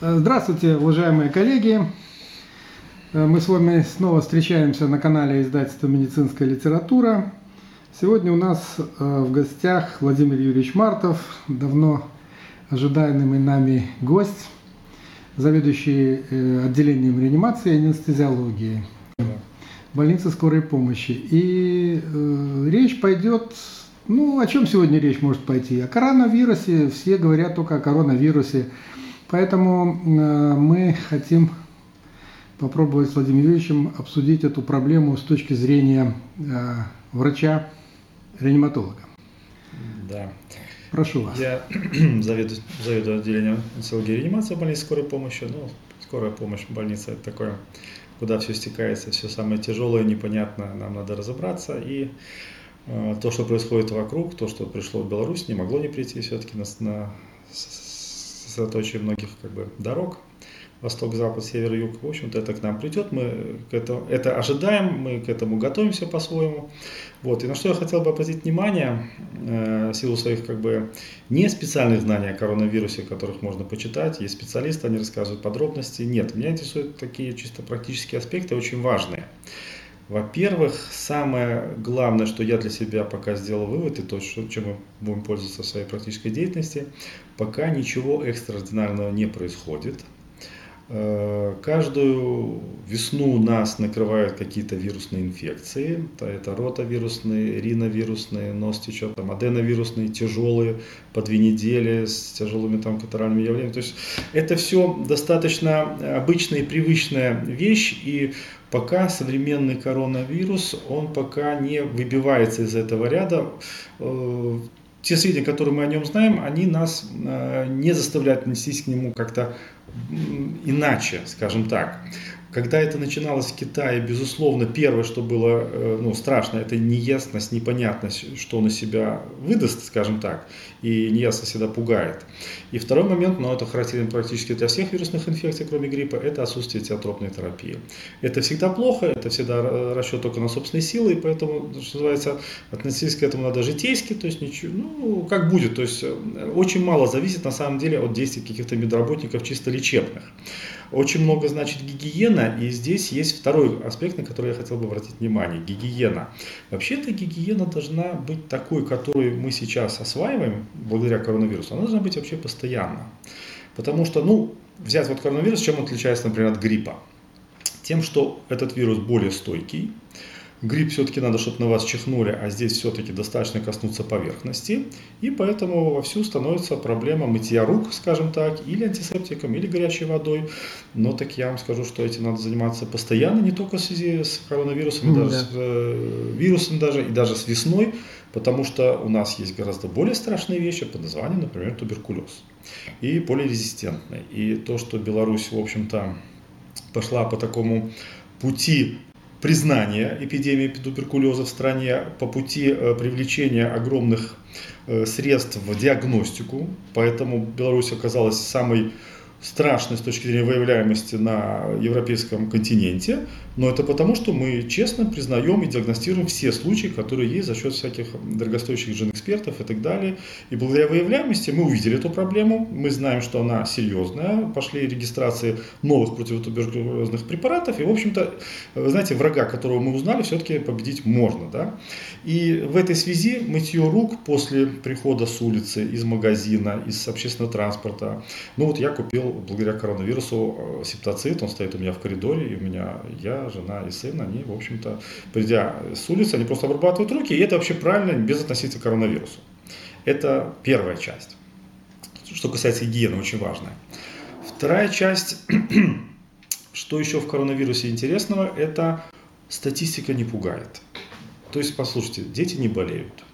Здравствуйте, уважаемые коллеги. Мы с вами снова встречаемся на канале издательства «Медицинская литература». Сегодня у нас в гостях Владимир Юрьевич Мартов, давно ожидаемый нами гость, заведующий э, отделением реанимации и анестезиологии больницы скорой помощи. И э, речь пойдет, ну, о чем сегодня речь может пойти? О коронавирусе, все говорят только о коронавирусе. Поэтому э, мы хотим попробовать с Владимиром Юрьевичем обсудить эту проблему с точки зрения э, врача-реаниматолога. Да. Прошу вас. Я заведую, заведую отделением онкологии и реанимации в больнице скорой помощи. Ну, скорая помощь больница это такое, куда все стекается, все самое тяжелое, непонятно, нам надо разобраться. И э, то, что происходит вокруг, то, что пришло в Беларусь, не могло не прийти все-таки на, на сосредоточие многих как бы, дорог восток, запад, север, юг, в общем-то, это к нам придет, мы к этому, это ожидаем, мы к этому готовимся по-своему. Вот. И на что я хотел бы обратить внимание, э, в силу своих как бы не специальных знаний о коронавирусе, которых можно почитать, есть специалисты, они рассказывают подробности. Нет, меня интересуют такие чисто практические аспекты, очень важные. Во-первых, самое главное, что я для себя пока сделал вывод, и то, чем мы будем пользоваться в своей практической деятельности, пока ничего экстраординарного не происходит – Э, каждую весну нас накрывают какие-то вирусные инфекции. Это ротавирусные, риновирусные, нос течет, там, аденовирусные, тяжелые, по две недели с тяжелыми там катаральными явлениями. То есть это все достаточно обычная и привычная вещь. И пока современный коронавирус, он пока не выбивается из этого ряда э, те сведения, которые мы о нем знаем, они нас э, не заставляют отнестись к нему как-то иначе, скажем так. Когда это начиналось в Китае, безусловно, первое, что было э, ну, страшно, это неясность, непонятность, что на себя выдаст, скажем так, и неясность всегда пугает. И второй момент, но это характерен практически для всех вирусных инфекций, кроме гриппа, это отсутствие теотропной терапии. Это всегда плохо, это всегда расчет только на собственные силы, и поэтому, что называется, относиться к этому надо житейски, то есть ничего, ну, как будет, то есть э, очень мало зависит на самом деле от действий каких-то медработников чисто лечебных. Очень много значит гигиена, и здесь есть второй аспект, на который я хотел бы обратить внимание. Гигиена. Вообще-то гигиена должна быть такой, которую мы сейчас осваиваем благодаря коронавирусу. Она должна быть вообще постоянно. Потому что, ну, взять вот коронавирус, чем он отличается, например, от гриппа? Тем, что этот вирус более стойкий, Грипп все-таки надо, чтобы на вас чихнули, а здесь все-таки достаточно коснуться поверхности. И поэтому вовсю становится проблема мытья рук, скажем так, или антисептиком, или горячей водой. Но так я вам скажу, что этим надо заниматься постоянно, не только в связи с коронавирусом, mm, даже да. с э, вирусом даже, и даже с весной, потому что у нас есть гораздо более страшные вещи под названием, например, туберкулез. И полирезистентный. И то, что Беларусь, в общем-то, пошла по такому пути признания эпидемии туберкулеза в стране по пути э, привлечения огромных э, средств в диагностику. Поэтому Беларусь оказалась самой страшной с точки зрения выявляемости на европейском континенте, но это потому, что мы честно признаем и диагностируем все случаи, которые есть за счет всяких дорогостоящих жен-экспертов и так далее. И благодаря выявляемости мы увидели эту проблему, мы знаем, что она серьезная, пошли регистрации новых противотуберкулезных препаратов, и, в общем-то, вы знаете, врага, которого мы узнали, все-таки победить можно. Да? И в этой связи мытье рук после прихода с улицы, из магазина, из общественного транспорта, ну вот я купил благодаря коронавирусу э, септоцит, он стоит у меня в коридоре, и у меня я, жена и сын, они, в общем-то, придя с улицы, они просто обрабатывают руки, и это вообще правильно, без относительно к коронавирусу. Это первая часть. Что касается гигиены, очень важная. Вторая часть, что еще в коронавирусе интересного, это статистика не пугает. То есть, послушайте, дети не болеют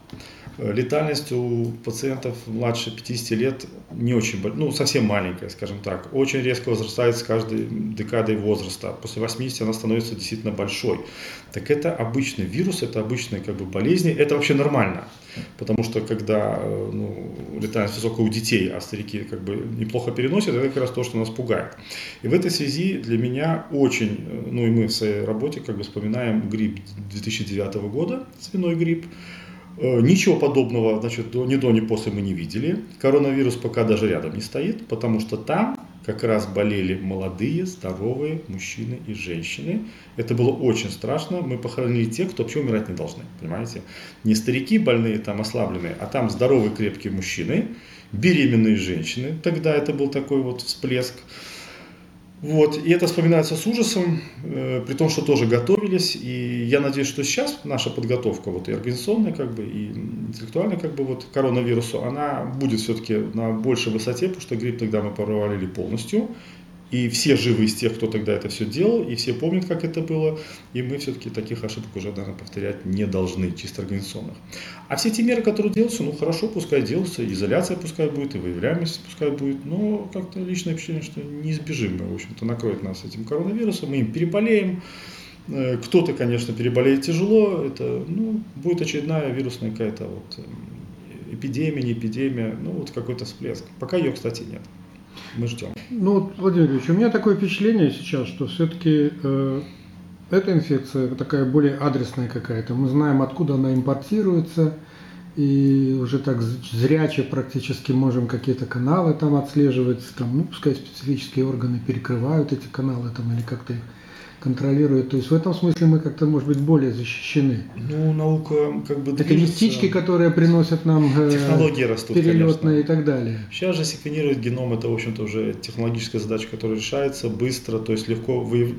Летальность у пациентов младше 50 лет не очень, ну, совсем маленькая, скажем так. Очень резко возрастает с каждой декадой возраста. После 80 она становится действительно большой. Так это обычный вирус, это обычные как бы, болезни. Это вообще нормально. Потому что когда э, ну, летальность высокая у детей, а старики как бы неплохо переносят, это как раз то, что нас пугает. И в этой связи для меня очень, э, ну и мы в своей работе как бы вспоминаем грипп 2009 года, свиной грипп, Э, ничего подобного значит, ни до, ни после мы не видели. Коронавирус пока даже рядом не стоит, потому что там как раз болели молодые, здоровые мужчины и женщины. Это было очень страшно. Мы похоронили тех, кто вообще умирать не должны, понимаете? Не старики больные, там ослабленные, а там здоровые, крепкие мужчины, беременные женщины. Тогда это был такой вот всплеск. Вот, и это вспоминается с ужасом, э, при том, что тоже готовились, и я надеюсь, что сейчас наша подготовка, вот и организационная, как бы, и интеллектуальная, как бы, вот, коронавирусу, она будет все-таки на большей высоте, потому что грипп тогда мы провалили полностью, и все живы из тех, кто тогда это все делал, и все помнят, как это было, и мы все-таки таких ошибок уже, наверное, повторять не должны, чисто организационных. А все те меры, которые делаются, ну хорошо, пускай делаются, изоляция пускай будет, и выявляемость пускай будет, но как-то личное впечатление, что неизбежимо, в общем-то, накроет нас этим коронавирусом, мы им переболеем, э, кто-то, конечно, переболеет тяжело, это ну, будет очередная вирусная какая-то вот эм, эпидемия, не эпидемия, ну вот какой-то всплеск. Пока ее, кстати, нет мы ждем. Ну, Владимир Ильич, у меня такое впечатление сейчас, что все-таки э, эта инфекция такая более адресная какая-то. Мы знаем, откуда она импортируется, и уже так зряче практически можем какие-то каналы там отслеживать, там, ну, пускай специфические органы перекрывают эти каналы там или как-то их контролирует. То есть в этом смысле мы как-то, может быть, более защищены. Ну, наука как бы Это не птички, которые приносят нам э, технологии растут, перелетные конечно. и так далее. Сейчас же секвенировать геном это, в общем-то, уже технологическая задача, которая решается быстро, то есть легко выяв...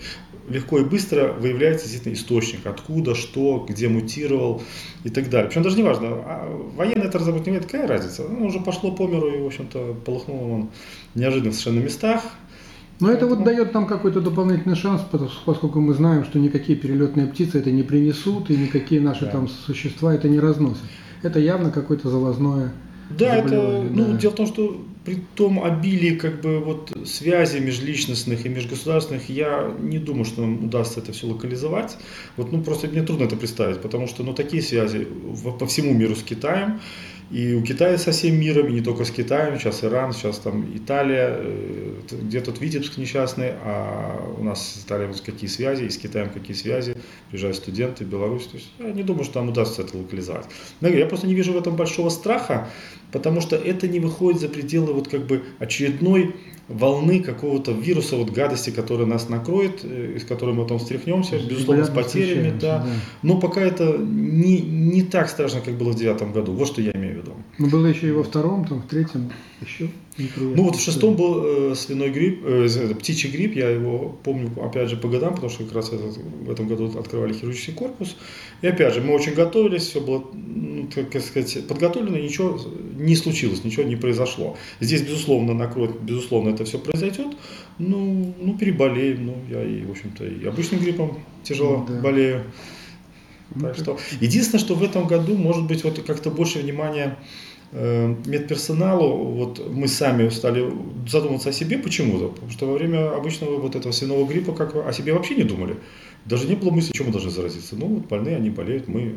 легко и быстро выявляется действительно источник, откуда, что, где мутировал и так далее. Причем даже не важно, а военная это разработка не имеет, какая разница? Ну, уже пошло по миру и, в общем-то, полыхнуло он неожиданно совершенно местах. Но это вот дает нам какой-то дополнительный шанс, поскольку мы знаем, что никакие перелетные птицы это не принесут, и никакие наши да. там существа это не разносят. Это явно какое-то завозное да, это, ну, дело в том, что при том обилии как бы вот связей межличностных и межгосударственных, я не думаю, что нам удастся это все локализовать. Вот, ну, просто мне трудно это представить, потому что, ну, такие связи по всему миру с Китаем, и у Китая со всем миром, и не только с Китаем, сейчас Иран, сейчас там Италия, э, где тут Витебск несчастный, а у нас с Италией вот какие связи, и с Китаем какие связи, приезжают студенты, Беларусь, то есть я не думаю, что нам удастся это локализовать. Но я просто не вижу в этом большого страха, потому что это не выходит за пределы вот как бы очередной волны какого-то вируса, вот гадости, которая нас накроет, э, из которой мы потом встряхнемся, безусловно, с потерями, да. да. Но пока это не, не так страшно, как было в девятом году. Вот что я имею в виду. Но было еще и во втором, там, в третьем еще. Ну вот в шестом был э, свиной грипп, э, птичий грипп, я его помню опять же по годам, потому что как раз этот, в этом году открывали хирургический корпус. И опять же, мы очень готовились, все было, ну, как сказать, подготовлено, ничего не случилось, ничего не произошло. Здесь, безусловно, накроет, безусловно, это все произойдет. Ну, ну переболеем, ну, я и, в общем-то, и обычным гриппом тяжело да. болею. Ну, так что, единственное, что в этом году, может быть, вот как-то больше внимания Э, медперсоналу, вот мы сами стали задумываться о себе почему-то, потому что во время обычного вот этого свиного гриппа как о себе вообще не думали. Даже не было мысли, чем мы должны заразиться. Ну, вот больные, они болеют, мы, э,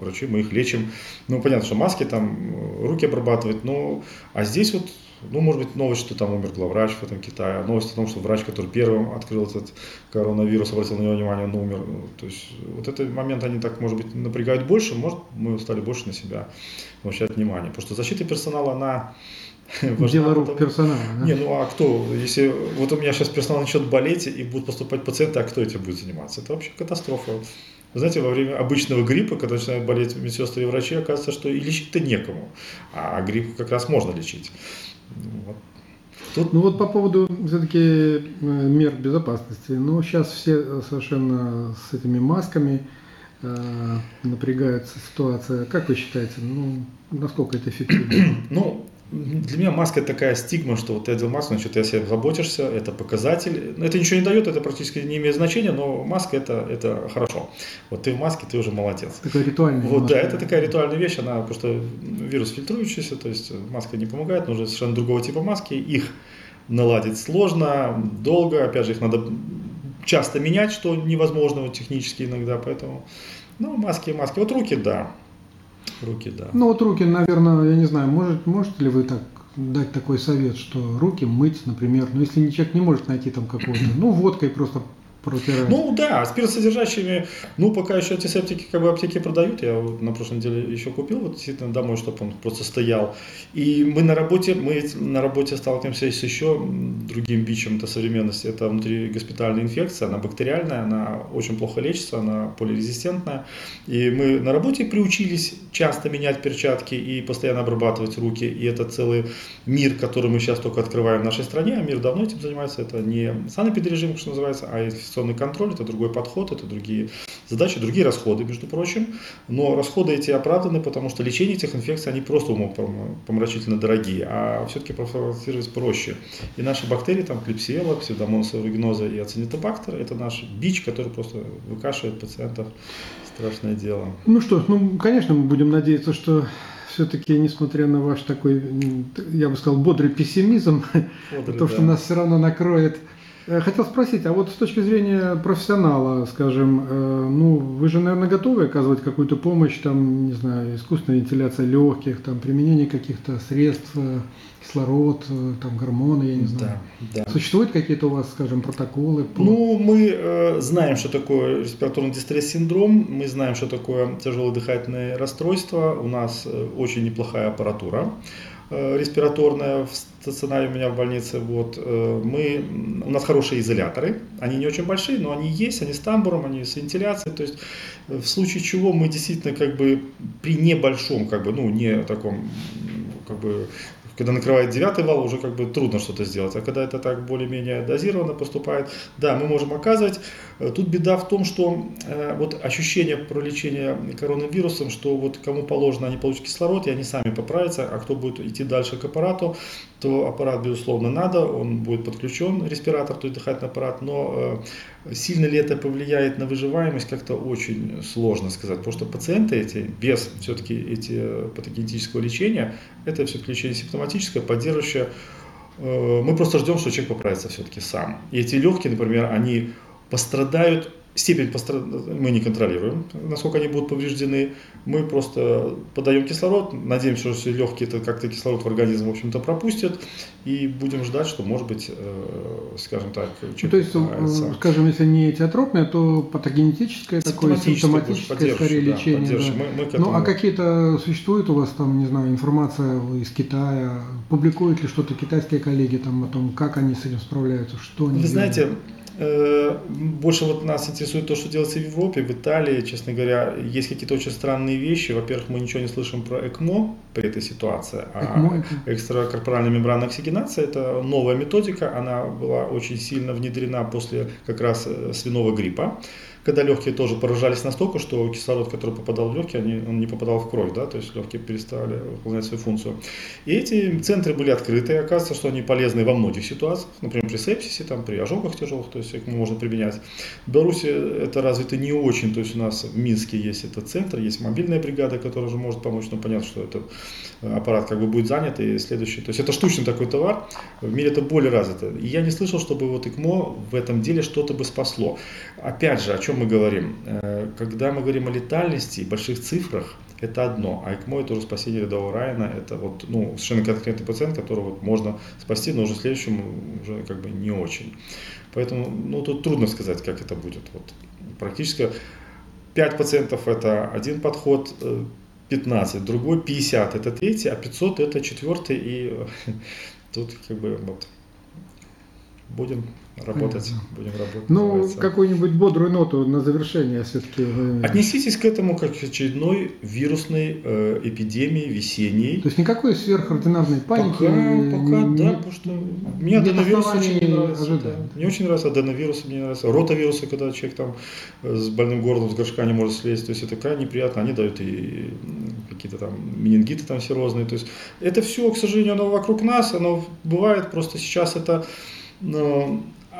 врачи, мы их лечим. Ну, понятно, что маски там, э, руки обрабатывать, но, а здесь вот ну, может быть, новость, что там умер главврач в этом Китае, новость о том, что врач, который первым открыл этот коронавирус, обратил на него внимание, он умер. То есть вот этот момент они так, может быть, напрягают больше, может, мы стали больше на себя обращать внимание. Потому что защита персонала, она Дело рук персонала. Да? Не, ну а кто? Если вот у меня сейчас персонал начнет болеть и будут поступать пациенты, а кто этим будет заниматься? Это вообще катастрофа. Вы знаете, во время обычного гриппа, когда начинают болеть медсестры и врачи, оказывается, что и лечить-то некому. А грипп как раз можно лечить. Вот. Тут... Ну вот по поводу все-таки э, мер безопасности. Ну сейчас все совершенно с этими масками э, напрягается ситуация. Как вы считаете, ну насколько это эффективно? Ну, для меня маска это такая стигма, что вот ты одел маску, значит, ты о себе заботишься, это показатель. Это ничего не дает, это практически не имеет значения, но маска это, это хорошо. Вот ты в маске, ты уже молодец. Такая ритуальная. Вот, да, это такая ритуальная вещь, она просто вирус фильтрующийся, то есть маска не помогает, нужно совершенно другого типа маски. Их наладить сложно, долго, опять же, их надо часто менять, что невозможно вот, технически иногда, поэтому, ну, маски, маски. Вот руки, да, Руки, да. Ну вот руки, наверное, я не знаю, может, можете ли вы так дать такой совет, что руки мыть, например, ну если человек не может найти там какого-то, ну водкой просто протирать. Ну да, спиртсодержащими, ну пока еще антисептики как бы аптеки продают, я на прошлой неделе еще купил вот действительно домой, чтобы он просто стоял. И мы на работе, мы на работе сталкиваемся с еще другим бичем это современности, это внутригоспитальная инфекция, она бактериальная, она очень плохо лечится, она полирезистентная. И мы на работе приучились часто менять перчатки и постоянно обрабатывать руки, и это целый мир, который мы сейчас только открываем в нашей стране, а мир давно этим занимается, это не санэпидрежим, что называется, а инфекционный контроль, это другой подход, это другие задачи, другие расходы, между прочим. Но расходы эти оправданы, потому что лечение этих инфекций, они просто помрачительно дорогие, а все-таки профилактировать проще. И наши бактерии, там, клепсиела, псевдомонас аэрuginosa и ацинитобактер, это наш бич, который просто выкашивает пациентов. Страшное дело. Ну что, ну, конечно, мы будем надеяться, что все-таки, несмотря на ваш такой, я бы сказал, бодрый пессимизм, бодрый, то, да. что нас все равно накроет хотел спросить, а вот с точки зрения профессионала, скажем, э, ну, вы же, наверное, готовы оказывать какую-то помощь, там, не знаю, искусственная вентиляция легких, там, применение каких-то средств, э, кислород, там, гормоны, я не знаю. Да, да. Существуют какие-то у вас, скажем, протоколы? По... Ну, мы э, знаем, что такое респираторный дистресс-синдром, мы знаем, что такое тяжелое дыхательное расстройство, у нас очень неплохая аппаратура. Э, респираторная в стационаре у меня в больнице. Вот, э, мы, у нас хорошие изоляторы, они не очень большие, но они есть, они с тамбуром, они с вентиляцией. То есть э, в случае чего мы действительно как бы при небольшом, как бы, ну не таком как бы когда накрывает девятый вал, уже как бы трудно что-то сделать. А когда это так более-менее дозированно поступает, да, мы можем оказывать. Э, тут беда в том, что э, вот ощущение про лечение коронавирусом, что вот кому положено, они получат кислород, и они сами поправятся, а кто будет идти дальше к аппарату, то аппарат, безусловно, надо, он будет подключен, респиратор, то есть дыхательный аппарат, но э, сильно ли это повлияет на выживаемость, как-то очень сложно сказать, потому что пациенты эти, без все-таки эти патогенетического лечения, это все-таки лечение симптоматическое, поддерживающее, э, мы просто ждем, что человек поправится все-таки сам. И эти легкие, например, они пострадают Степень мы не контролируем, насколько они будут повреждены. Мы просто подаем кислород, надеемся, что легкие это как-то кислород в организм, в общем-то, пропустят. И будем ждать, что, может быть, э, скажем так, ну, То есть, нравится. скажем, если не этиотропное, то патогенетическое такое, симптоматическое скорее да, лечение. Да. Мы, мы этому... Ну, а какие-то существуют у вас там, не знаю, информация из Китая? Публикуют ли что-то китайские коллеги там о том, как они с этим справляются, что они Вы делают? знаете, Э, больше вот нас интересует то, что делается в Европе, в Италии, честно говоря, есть какие-то очень странные вещи. Во-первых, мы ничего не слышим про ЭКМО при этой ситуации. А экстракорпоральная мембранная оксигенация – это новая методика, она была очень сильно внедрена после как раз э, свиного гриппа когда легкие тоже поражались настолько, что кислород, который попадал в легкие, они, он не попадал в кровь, да, то есть легкие перестали выполнять свою функцию. И эти центры были открыты, и оказывается, что они полезны во многих ситуациях, например, при сепсисе, там, при ожогах тяжелых, то есть их можно применять. В Беларуси это развито не очень, то есть у нас в Минске есть этот центр, есть мобильная бригада, которая уже может помочь, но понятно, что этот аппарат как бы будет занят, и следующий, то есть это штучный такой товар, в мире это более развито. И я не слышал, чтобы вот ИКМО в этом деле что-то бы спасло. Опять же, о чем мы говорим? Э, когда мы говорим о летальности и больших цифрах, это одно. А ЭКМО это уже спасение рядового Райана, это вот, ну, совершенно конкретный пациент, которого вот можно спасти, но уже следующему уже как бы не очень. Поэтому, ну, тут трудно сказать, как это будет. Вот, практически 5 пациентов это один подход, 15, э, другой 50 это третий, а 500 это четвертый, и тут как бы вот будем работать, Понятно. будем работать. Ну, какую-нибудь бодрую ноту на завершение все-таки. Отнеситесь к этому как к очередной вирусной э, эпидемии весенней. То есть никакой сверхординарной паники? Пока, пока не, да, потому что мне аденовирус очень не нравится. Да. Мне очень нравится аденовирус, мне нравится ротавирусы, когда человек там э, с больным горлом, с горшка не может слезть, то есть это крайне неприятно, они дают и какие-то там менингиты там серозные, то есть это все, к сожалению, оно вокруг нас, оно бывает, просто сейчас это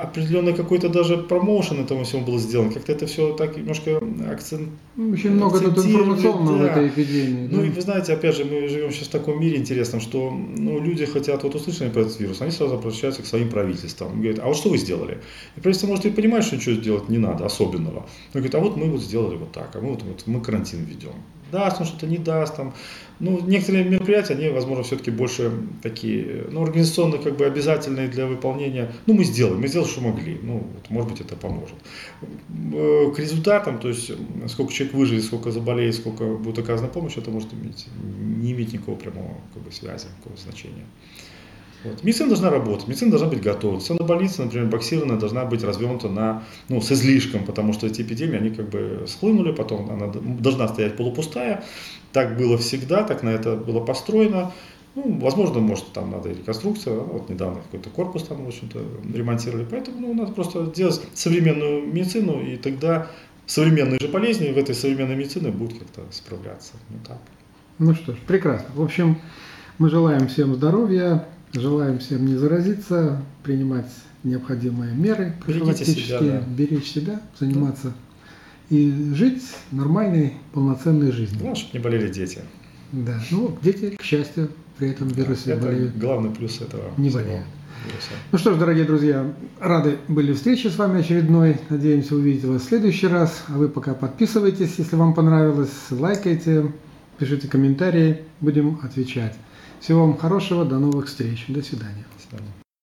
определенный какой-то даже промоушен этому всему был сделан. Как-то это все так немножко акцент... Ну, очень много тут информационного да. в этой эпидемии. Ну да? и вы знаете, опять же, мы живем сейчас в таком мире интересном, что ну, люди хотят вот услышать про этот вирус, они сразу обращаются к своим правительствам. Говорят, а вот что вы сделали? И правительство может и понимать, что ничего сделать не надо особенного. Но говорит, а вот мы вот сделали вот так, а мы вот, вот мы карантин ведем. Даст, он что-то не даст. Там. Ну, некоторые мероприятия, они, возможно, все-таки больше такие, ну, организационно как бы обязательные для выполнения. Ну, мы сделаем, мы сделали, что могли. Ну, вот, может быть, это поможет. Э, к результатам, то есть, сколько человек выживет, сколько заболеет, сколько будет оказана помощь, это может иметь, не иметь никакого прямого как бы, связи, никакого значения. Вот. Медицина должна работать, медицина должна быть готова. Цена больницы, например, боксированная, должна быть развернута на, ну, с излишком, потому что эти эпидемии, они как бы схлынули, потом она должна стоять полупустая. Так было всегда, так на это было построено. Ну, возможно, может, там надо реконструкция. Вот недавно какой-то корпус там, в общем-то, ремонтировали. Поэтому ну, надо просто делать современную медицину, и тогда современные же болезни в этой современной медицине будут как-то справляться. Ну, так. ну что ж, прекрасно. В общем, мы желаем всем здоровья, Желаем всем не заразиться, принимать необходимые меры профилактические, себя, да. беречь себя, заниматься да. и жить нормальной, полноценной жизнью. Главное, чтобы не болели дети. Да, ну дети, к счастью, при этом вирусе это болеют. главный плюс этого. Не болеют. Вируса. Ну что ж, дорогие друзья, рады были встрече с вами очередной. Надеемся увидеть вас в следующий раз. А вы пока подписывайтесь, если вам понравилось, лайкайте, пишите комментарии, будем отвечать. Всего вам хорошего, до новых встреч. До свидания.